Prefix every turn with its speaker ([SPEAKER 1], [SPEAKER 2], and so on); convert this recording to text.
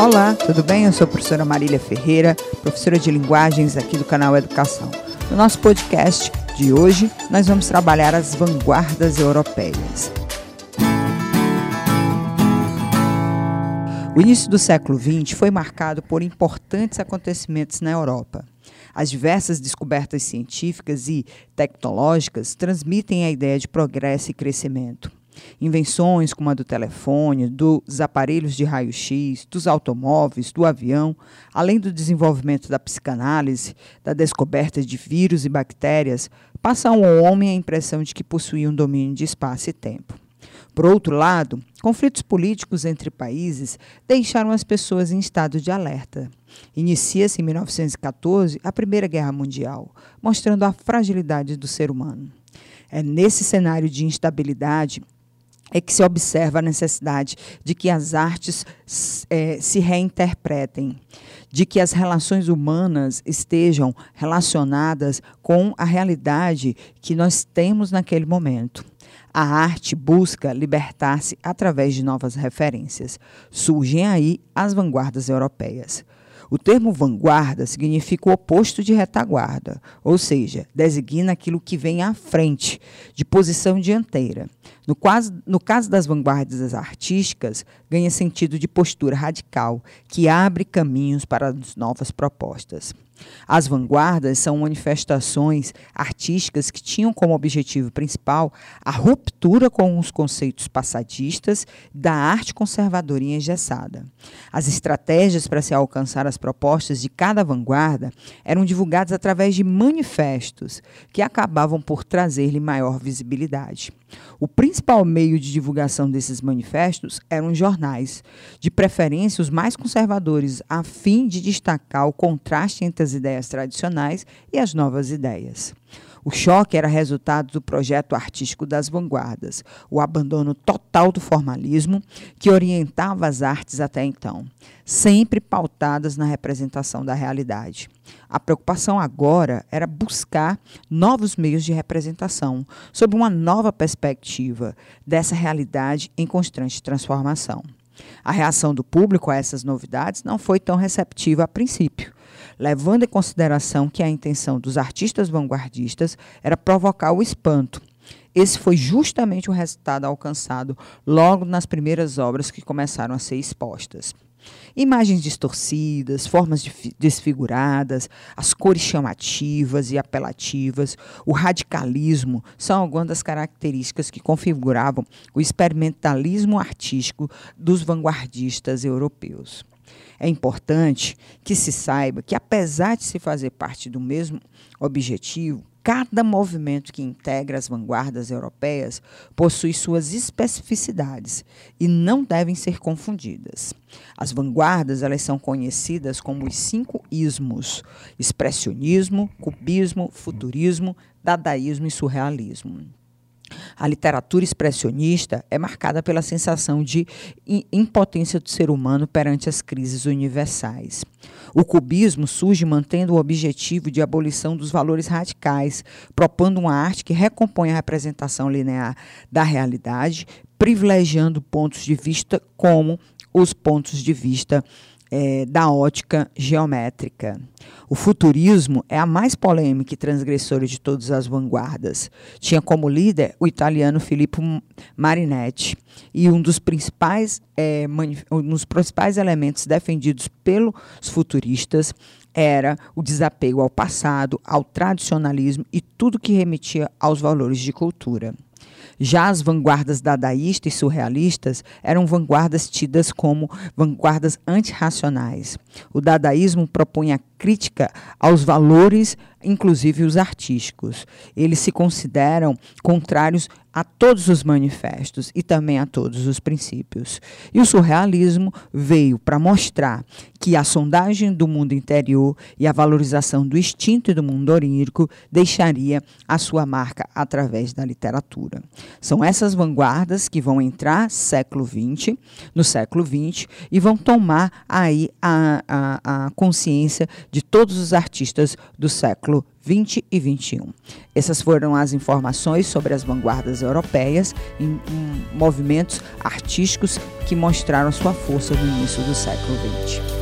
[SPEAKER 1] Olá, tudo bem? Eu sou a professora Marília Ferreira, professora de linguagens aqui do canal Educação. No nosso podcast de hoje, nós vamos trabalhar as vanguardas europeias. O início do século XX foi marcado por importantes acontecimentos na Europa. As diversas descobertas científicas e tecnológicas transmitem a ideia de progresso e crescimento. Invenções como a do telefone, dos aparelhos de raio-x, dos automóveis, do avião, além do desenvolvimento da psicanálise, da descoberta de vírus e bactérias, passam ao homem a impressão de que possuía um domínio de espaço e tempo. Por outro lado, conflitos políticos entre países deixaram as pessoas em estado de alerta. Inicia-se em 1914 a Primeira Guerra Mundial, mostrando a fragilidade do ser humano. É nesse cenário de instabilidade é que se observa a necessidade de que as artes é, se reinterpretem, de que as relações humanas estejam relacionadas com a realidade que nós temos naquele momento. A arte busca libertar-se através de novas referências. Surgem aí as vanguardas europeias. O termo vanguarda significa o oposto de retaguarda, ou seja, designa aquilo que vem à frente, de posição dianteira. No caso, no caso das vanguardas artísticas, ganha sentido de postura radical, que abre caminhos para as novas propostas. As vanguardas são manifestações artísticas que tinham como objetivo principal a ruptura com os conceitos passadistas da arte conservadora e engessada. As estratégias para se alcançar as propostas de cada vanguarda eram divulgadas através de manifestos que acabavam por trazer-lhe maior visibilidade. O principal meio de divulgação desses manifestos eram jornais, de preferência os mais conservadores, a fim de destacar o contraste entre as ideias tradicionais e as novas ideias. O choque era resultado do projeto artístico das vanguardas, o abandono total do formalismo que orientava as artes até então, sempre pautadas na representação da realidade. A preocupação agora era buscar novos meios de representação, sob uma nova perspectiva dessa realidade em constante transformação. A reação do público a essas novidades não foi tão receptiva a princípio, levando em consideração que a intenção dos artistas vanguardistas era provocar o espanto. Esse foi justamente o resultado alcançado logo nas primeiras obras que começaram a ser expostas. Imagens distorcidas, formas desfiguradas, as cores chamativas e apelativas, o radicalismo são algumas das características que configuravam o experimentalismo artístico dos vanguardistas europeus. É importante que se saiba que, apesar de se fazer parte do mesmo objetivo, cada movimento que integra as vanguardas europeias possui suas especificidades e não devem ser confundidas. As vanguardas elas são conhecidas como os cinco ismos: expressionismo, cubismo, futurismo, dadaísmo e surrealismo. A literatura expressionista é marcada pela sensação de impotência do ser humano perante as crises universais. O cubismo surge mantendo o objetivo de abolição dos valores radicais, propondo uma arte que recompõe a representação linear da realidade, privilegiando pontos de vista como os pontos de vista é, da ótica geométrica. O futurismo é a mais polêmica e transgressora de todas as vanguardas. Tinha como líder o italiano Filippo Marinetti e um dos principais, é, um dos principais elementos defendidos pelos futuristas era o desapego ao passado, ao tradicionalismo e tudo que remetia aos valores de cultura. Já as vanguardas dadaístas e surrealistas eram vanguardas tidas como vanguardas antirracionais. O dadaísmo propunha crítica aos valores, inclusive os artísticos. Eles se consideram contrários a todos os manifestos e também a todos os princípios. E o surrealismo veio para mostrar que a sondagem do mundo interior e a valorização do instinto e do mundo onírico deixaria a sua marca através da literatura. São essas vanguardas que vão entrar século XX, no século XX, e vão tomar aí a, a, a consciência de todos os artistas do século século 20 e 21. Essas foram as informações sobre as vanguardas europeias em, em movimentos artísticos que mostraram sua força no início do século XX.